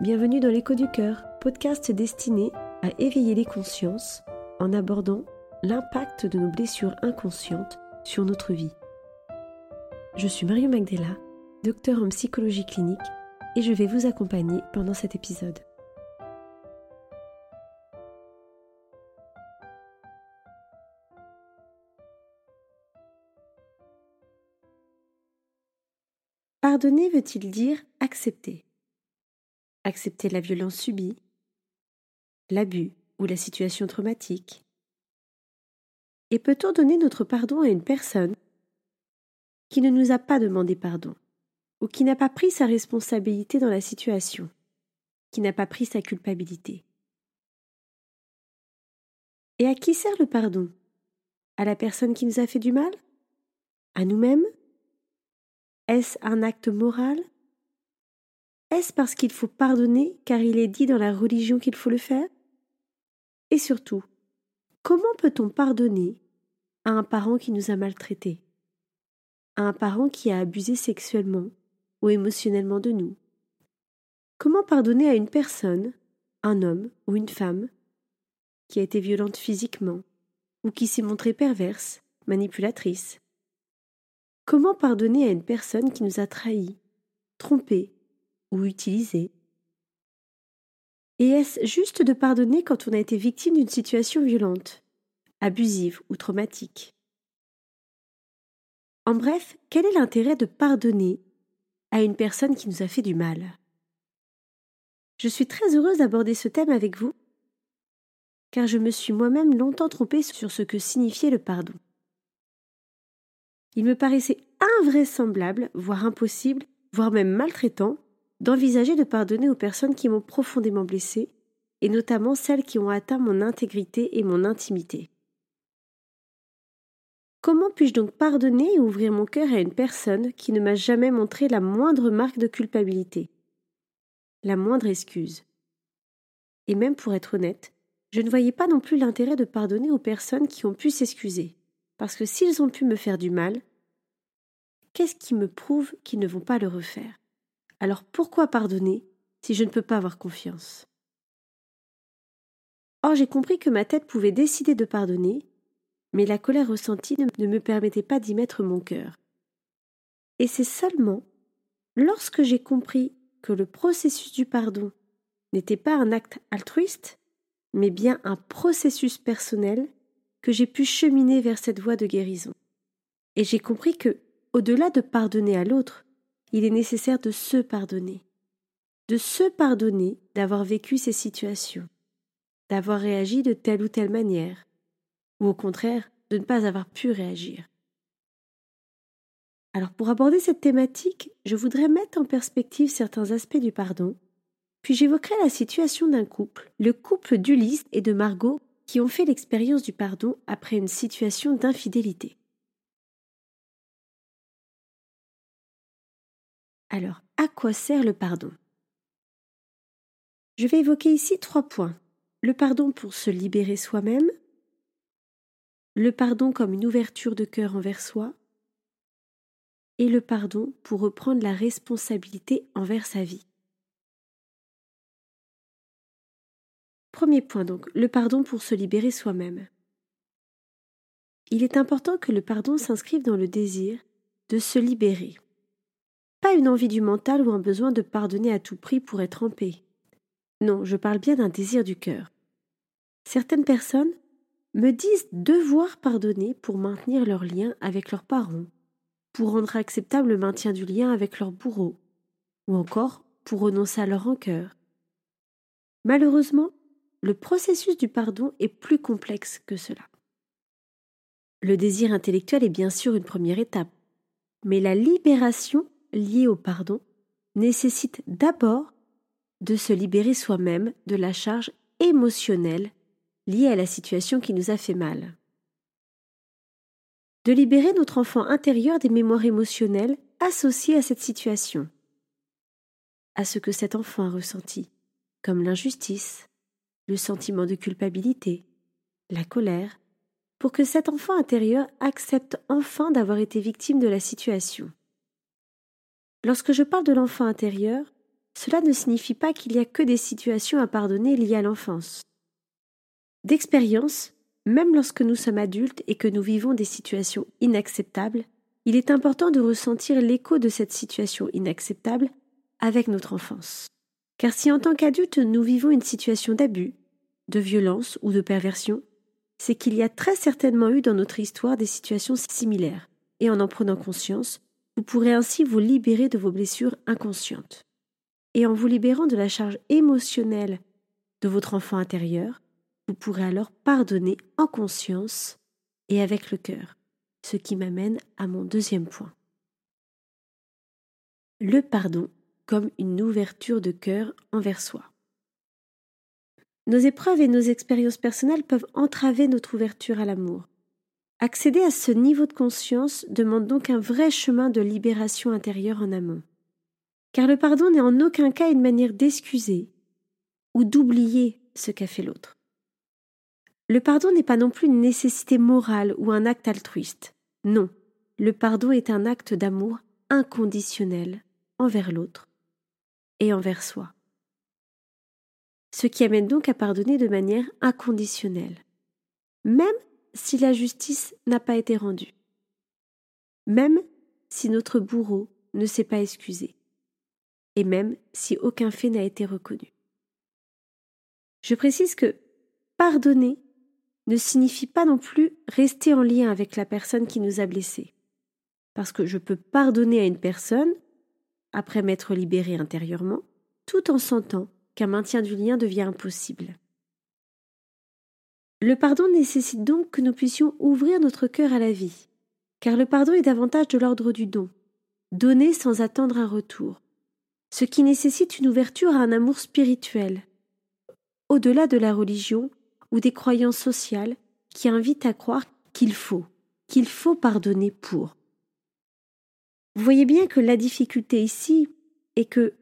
Bienvenue dans l'écho du cœur, podcast destiné à éveiller les consciences en abordant l'impact de nos blessures inconscientes sur notre vie. Je suis Mario Magdela, docteur en psychologie clinique, et je vais vous accompagner pendant cet épisode. Pardonner veut-il dire accepter Accepter la violence subie, l'abus ou la situation traumatique. Et peut-on donner notre pardon à une personne qui ne nous a pas demandé pardon ou qui n'a pas pris sa responsabilité dans la situation, qui n'a pas pris sa culpabilité? Et à qui sert le pardon? À la personne qui nous a fait du mal? À nous-mêmes? Est-ce un acte moral? Est-ce parce qu'il faut pardonner car il est dit dans la religion qu'il faut le faire? Et surtout, comment peut-on pardonner à un parent qui nous a maltraités? À un parent qui a abusé sexuellement ou émotionnellement de nous? Comment pardonner à une personne, un homme ou une femme, qui a été violente physiquement ou qui s'est montrée perverse, manipulatrice? Comment pardonner à une personne qui nous a trahis, trompés ou Et est-ce juste de pardonner quand on a été victime d'une situation violente, abusive ou traumatique? En bref, quel est l'intérêt de pardonner à une personne qui nous a fait du mal? Je suis très heureuse d'aborder ce thème avec vous, car je me suis moi-même longtemps trompée sur ce que signifiait le pardon. Il me paraissait invraisemblable, voire impossible, voire même maltraitant, d'envisager de pardonner aux personnes qui m'ont profondément blessé, et notamment celles qui ont atteint mon intégrité et mon intimité. Comment puis-je donc pardonner et ouvrir mon cœur à une personne qui ne m'a jamais montré la moindre marque de culpabilité, la moindre excuse? Et même pour être honnête, je ne voyais pas non plus l'intérêt de pardonner aux personnes qui ont pu s'excuser, parce que s'ils ont pu me faire du mal, qu'est-ce qui me prouve qu'ils ne vont pas le refaire? Alors pourquoi pardonner si je ne peux pas avoir confiance? Or j'ai compris que ma tête pouvait décider de pardonner, mais la colère ressentie ne me permettait pas d'y mettre mon cœur. Et c'est seulement lorsque j'ai compris que le processus du pardon n'était pas un acte altruiste, mais bien un processus personnel que j'ai pu cheminer vers cette voie de guérison. Et j'ai compris que, au-delà de pardonner à l'autre, il est nécessaire de se pardonner. De se pardonner d'avoir vécu ces situations, d'avoir réagi de telle ou telle manière, ou au contraire, de ne pas avoir pu réagir. Alors pour aborder cette thématique, je voudrais mettre en perspective certains aspects du pardon, puis j'évoquerai la situation d'un couple, le couple d'Ulysse et de Margot, qui ont fait l'expérience du pardon après une situation d'infidélité. Alors, à quoi sert le pardon? Je vais évoquer ici trois points. Le pardon pour se libérer soi-même, le pardon comme une ouverture de cœur envers soi, et le pardon pour reprendre la responsabilité envers sa vie. Premier point donc, le pardon pour se libérer soi-même. Il est important que le pardon s'inscrive dans le désir de se libérer. Pas une envie du mental ou un besoin de pardonner à tout prix pour être en paix. Non, je parle bien d'un désir du cœur. Certaines personnes me disent devoir pardonner pour maintenir leur lien avec leurs parents, pour rendre acceptable le maintien du lien avec leur bourreau, ou encore pour renoncer à leur rancœur. Malheureusement, le processus du pardon est plus complexe que cela. Le désir intellectuel est bien sûr une première étape, mais la libération liée au pardon nécessite d'abord de se libérer soi-même de la charge émotionnelle liée à la situation qui nous a fait mal. De libérer notre enfant intérieur des mémoires émotionnelles associées à cette situation, à ce que cet enfant a ressenti, comme l'injustice, le sentiment de culpabilité, la colère, pour que cet enfant intérieur accepte enfin d'avoir été victime de la situation. Lorsque je parle de l'enfant intérieur, cela ne signifie pas qu'il n'y a que des situations à pardonner liées à l'enfance. D'expérience, même lorsque nous sommes adultes et que nous vivons des situations inacceptables, il est important de ressentir l'écho de cette situation inacceptable avec notre enfance. Car si en tant qu'adulte nous vivons une situation d'abus, de violence ou de perversion, c'est qu'il y a très certainement eu dans notre histoire des situations similaires, et en en prenant conscience, vous pourrez ainsi vous libérer de vos blessures inconscientes. Et en vous libérant de la charge émotionnelle de votre enfant intérieur, vous pourrez alors pardonner en conscience et avec le cœur, ce qui m'amène à mon deuxième point. Le pardon comme une ouverture de cœur envers soi. Nos épreuves et nos expériences personnelles peuvent entraver notre ouverture à l'amour. Accéder à ce niveau de conscience demande donc un vrai chemin de libération intérieure en amont. Car le pardon n'est en aucun cas une manière d'excuser ou d'oublier ce qu'a fait l'autre. Le pardon n'est pas non plus une nécessité morale ou un acte altruiste. Non, le pardon est un acte d'amour inconditionnel envers l'autre et envers soi. Ce qui amène donc à pardonner de manière inconditionnelle, même si la justice n'a pas été rendue, même si notre bourreau ne s'est pas excusé, et même si aucun fait n'a été reconnu. Je précise que pardonner ne signifie pas non plus rester en lien avec la personne qui nous a blessés. Parce que je peux pardonner à une personne après m'être libéré intérieurement, tout en sentant qu'un maintien du lien devient impossible. Le pardon nécessite donc que nous puissions ouvrir notre cœur à la vie, car le pardon est davantage de l'ordre du don, donner sans attendre un retour, ce qui nécessite une ouverture à un amour spirituel, au-delà de la religion ou des croyances sociales qui invitent à croire qu'il faut, qu'il faut pardonner pour. Vous voyez bien que la difficulté ici est que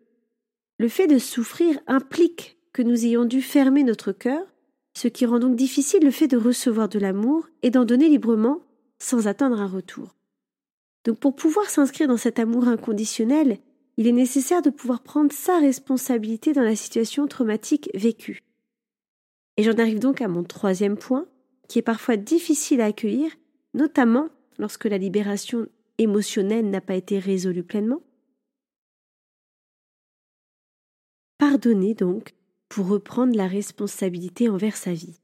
le fait de souffrir implique que nous ayons dû fermer notre cœur, ce qui rend donc difficile le fait de recevoir de l'amour et d'en donner librement sans attendre un retour. Donc pour pouvoir s'inscrire dans cet amour inconditionnel, il est nécessaire de pouvoir prendre sa responsabilité dans la situation traumatique vécue. Et j'en arrive donc à mon troisième point, qui est parfois difficile à accueillir, notamment lorsque la libération émotionnelle n'a pas été résolue pleinement. Pardonner donc pour reprendre la responsabilité envers sa vie.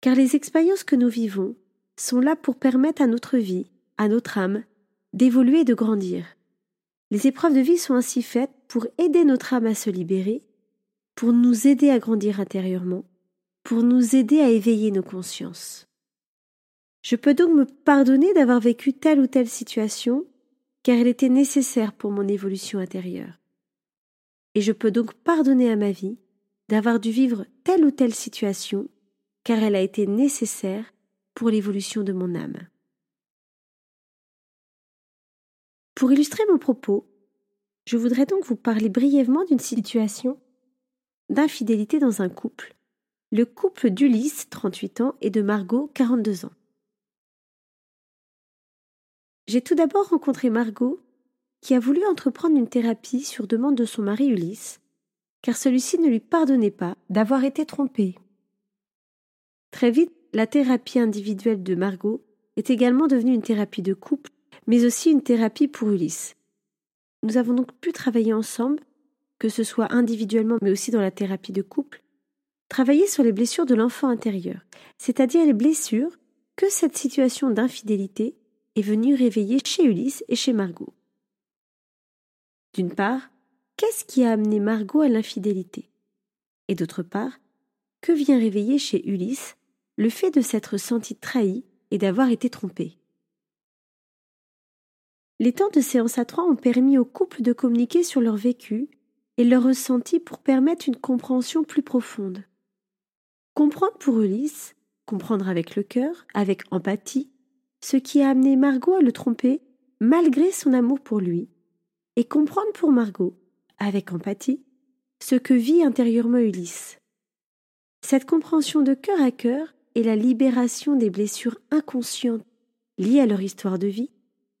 Car les expériences que nous vivons sont là pour permettre à notre vie, à notre âme, d'évoluer et de grandir. Les épreuves de vie sont ainsi faites pour aider notre âme à se libérer, pour nous aider à grandir intérieurement, pour nous aider à éveiller nos consciences. Je peux donc me pardonner d'avoir vécu telle ou telle situation, car elle était nécessaire pour mon évolution intérieure. Et je peux donc pardonner à ma vie d'avoir dû vivre telle ou telle situation, car elle a été nécessaire pour l'évolution de mon âme. Pour illustrer mon propos, je voudrais donc vous parler brièvement d'une situation d'infidélité dans un couple, le couple d'Ulysse, 38 ans, et de Margot, 42 ans. J'ai tout d'abord rencontré Margot, qui a voulu entreprendre une thérapie sur demande de son mari Ulysse, car celui-ci ne lui pardonnait pas d'avoir été trompé. Très vite, la thérapie individuelle de Margot est également devenue une thérapie de couple, mais aussi une thérapie pour Ulysse. Nous avons donc pu travailler ensemble, que ce soit individuellement mais aussi dans la thérapie de couple, travailler sur les blessures de l'enfant intérieur, c'est-à-dire les blessures que cette situation d'infidélité est venu réveiller chez Ulysse et chez Margot. D'une part, qu'est-ce qui a amené Margot à l'infidélité? Et d'autre part, que vient réveiller chez Ulysse le fait de s'être senti trahi et d'avoir été trompé Les temps de séance à trois ont permis au couple de communiquer sur leur vécu et leur ressenti pour permettre une compréhension plus profonde. Comprendre pour Ulysse, comprendre avec le cœur, avec empathie, ce qui a amené Margot à le tromper malgré son amour pour lui, et comprendre pour Margot, avec empathie, ce que vit intérieurement Ulysse. Cette compréhension de cœur à cœur et la libération des blessures inconscientes liées à leur histoire de vie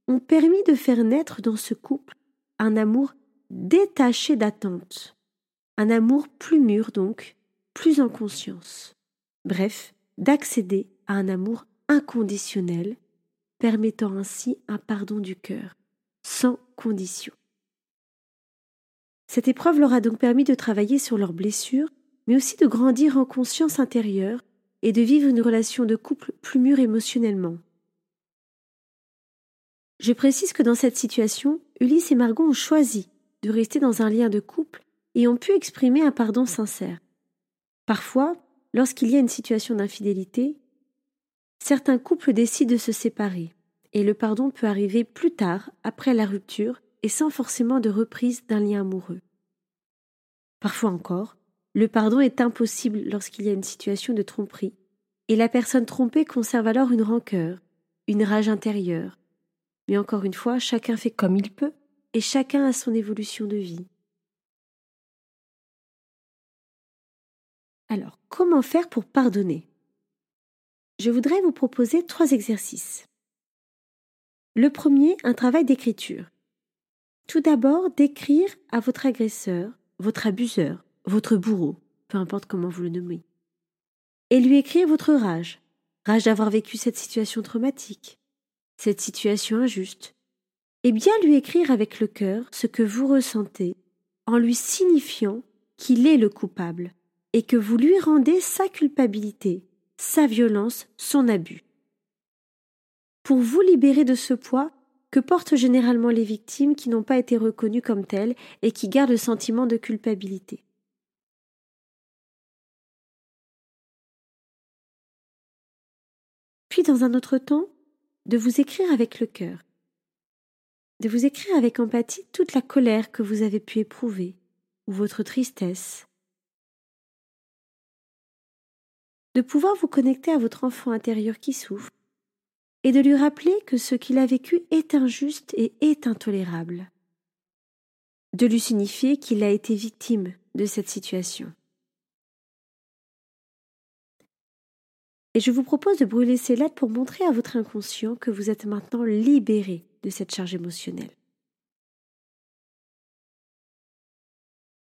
ont permis de faire naître dans ce couple un amour détaché d'attente. Un amour plus mûr donc, plus en conscience. Bref, d'accéder à un amour inconditionnel, permettant ainsi un pardon du cœur, sans condition. Cette épreuve leur a donc permis de travailler sur leurs blessures, mais aussi de grandir en conscience intérieure et de vivre une relation de couple plus mûre émotionnellement. Je précise que dans cette situation, Ulysse et Margot ont choisi de rester dans un lien de couple et ont pu exprimer un pardon sincère. Parfois, lorsqu'il y a une situation d'infidélité, certains couples décident de se séparer, et le pardon peut arriver plus tard, après la rupture, et sans forcément de reprise d'un lien amoureux. Parfois encore, le pardon est impossible lorsqu'il y a une situation de tromperie, et la personne trompée conserve alors une rancœur, une rage intérieure. Mais encore une fois, chacun fait comme il peut, et chacun a son évolution de vie. Alors, comment faire pour pardonner? Je voudrais vous proposer trois exercices. Le premier, un travail d'écriture. Tout d'abord, d'écrire à votre agresseur, votre abuseur, votre bourreau, peu importe comment vous le nommez, et lui écrire votre rage, rage d'avoir vécu cette situation traumatique, cette situation injuste, et bien lui écrire avec le cœur ce que vous ressentez, en lui signifiant qu'il est le coupable, et que vous lui rendez sa culpabilité, sa violence, son abus. Pour vous libérer de ce poids que portent généralement les victimes qui n'ont pas été reconnues comme telles et qui gardent le sentiment de culpabilité. Puis, dans un autre temps, de vous écrire avec le cœur, de vous écrire avec empathie toute la colère que vous avez pu éprouver, ou votre tristesse, de pouvoir vous connecter à votre enfant intérieur qui souffre, et de lui rappeler que ce qu'il a vécu est injuste et est intolérable, de lui signifier qu'il a été victime de cette situation. Et je vous propose de brûler ces lettres pour montrer à votre inconscient que vous êtes maintenant libéré de cette charge émotionnelle.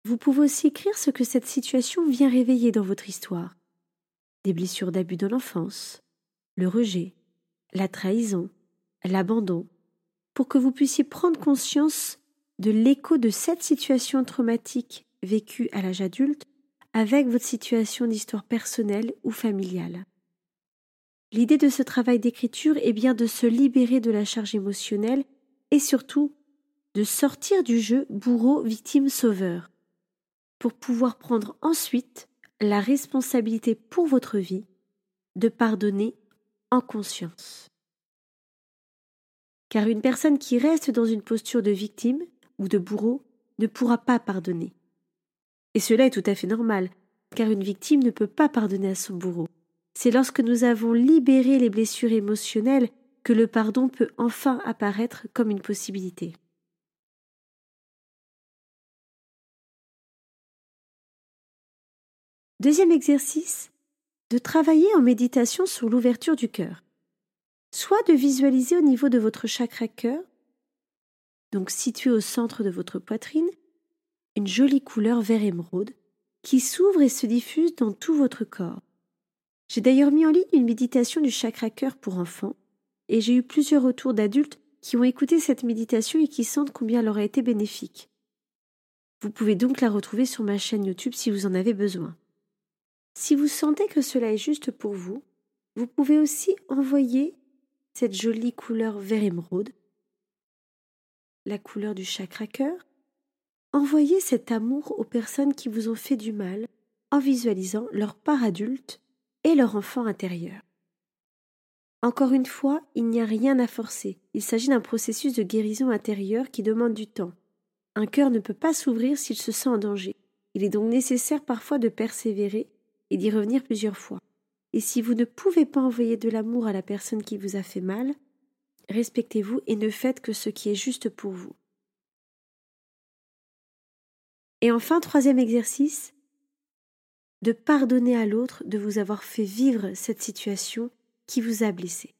Vous pouvez aussi écrire ce que cette situation vient réveiller dans votre histoire. Des blessures d'abus de l'enfance, le rejet, la trahison, l'abandon, pour que vous puissiez prendre conscience de l'écho de cette situation traumatique vécue à l'âge adulte avec votre situation d'histoire personnelle ou familiale. L'idée de ce travail d'écriture est bien de se libérer de la charge émotionnelle et surtout de sortir du jeu bourreau-victime-sauveur pour pouvoir prendre ensuite la responsabilité pour votre vie de pardonner en conscience. Car une personne qui reste dans une posture de victime ou de bourreau ne pourra pas pardonner. Et cela est tout à fait normal, car une victime ne peut pas pardonner à son bourreau. C'est lorsque nous avons libéré les blessures émotionnelles que le pardon peut enfin apparaître comme une possibilité. Deuxième exercice, de travailler en méditation sur l'ouverture du cœur. Soit de visualiser au niveau de votre chakra cœur, donc situé au centre de votre poitrine, une jolie couleur vert émeraude qui s'ouvre et se diffuse dans tout votre corps. J'ai d'ailleurs mis en ligne une méditation du chakra cœur pour enfants, et j'ai eu plusieurs retours d'adultes qui ont écouté cette méditation et qui sentent combien elle aurait été bénéfique. Vous pouvez donc la retrouver sur ma chaîne YouTube si vous en avez besoin. Si vous sentez que cela est juste pour vous, vous pouvez aussi envoyer cette jolie couleur vert émeraude, la couleur du chakra cœur. Envoyez cet amour aux personnes qui vous ont fait du mal en visualisant leur part adulte et leur enfant intérieur. Encore une fois, il n'y a rien à forcer. Il s'agit d'un processus de guérison intérieure qui demande du temps. Un cœur ne peut pas s'ouvrir s'il se sent en danger. Il est donc nécessaire parfois de persévérer et d'y revenir plusieurs fois. Et si vous ne pouvez pas envoyer de l'amour à la personne qui vous a fait mal, respectez-vous et ne faites que ce qui est juste pour vous. Et enfin, troisième exercice, de pardonner à l'autre de vous avoir fait vivre cette situation qui vous a blessé.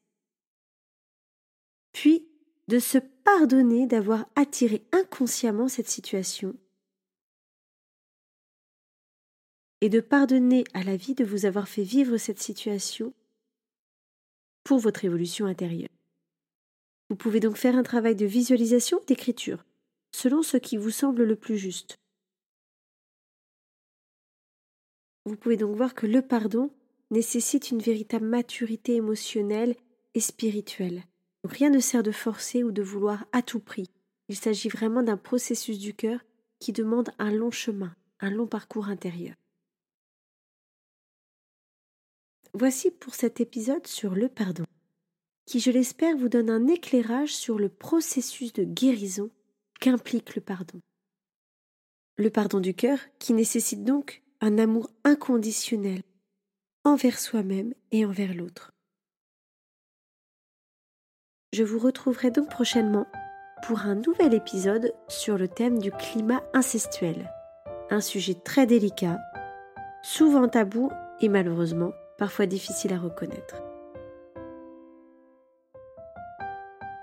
Puis de se pardonner d'avoir attiré inconsciemment cette situation et de pardonner à la vie de vous avoir fait vivre cette situation pour votre évolution intérieure. Vous pouvez donc faire un travail de visualisation, d'écriture, selon ce qui vous semble le plus juste. Vous pouvez donc voir que le pardon nécessite une véritable maturité émotionnelle et spirituelle. rien ne sert de forcer ou de vouloir à tout prix. Il s'agit vraiment d'un processus du cœur qui demande un long chemin, un long parcours intérieur. Voici pour cet épisode sur le pardon, qui je l'espère vous donne un éclairage sur le processus de guérison qu'implique le pardon. Le pardon du cœur qui nécessite donc un amour inconditionnel envers soi-même et envers l'autre. Je vous retrouverai donc prochainement pour un nouvel épisode sur le thème du climat incestuel, un sujet très délicat, souvent tabou et malheureusement parfois difficile à reconnaître.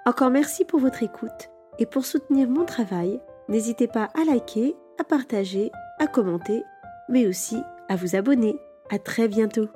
Encore merci pour votre écoute et pour soutenir mon travail, n'hésitez pas à liker, à partager, à commenter, mais aussi à vous abonner. À très bientôt.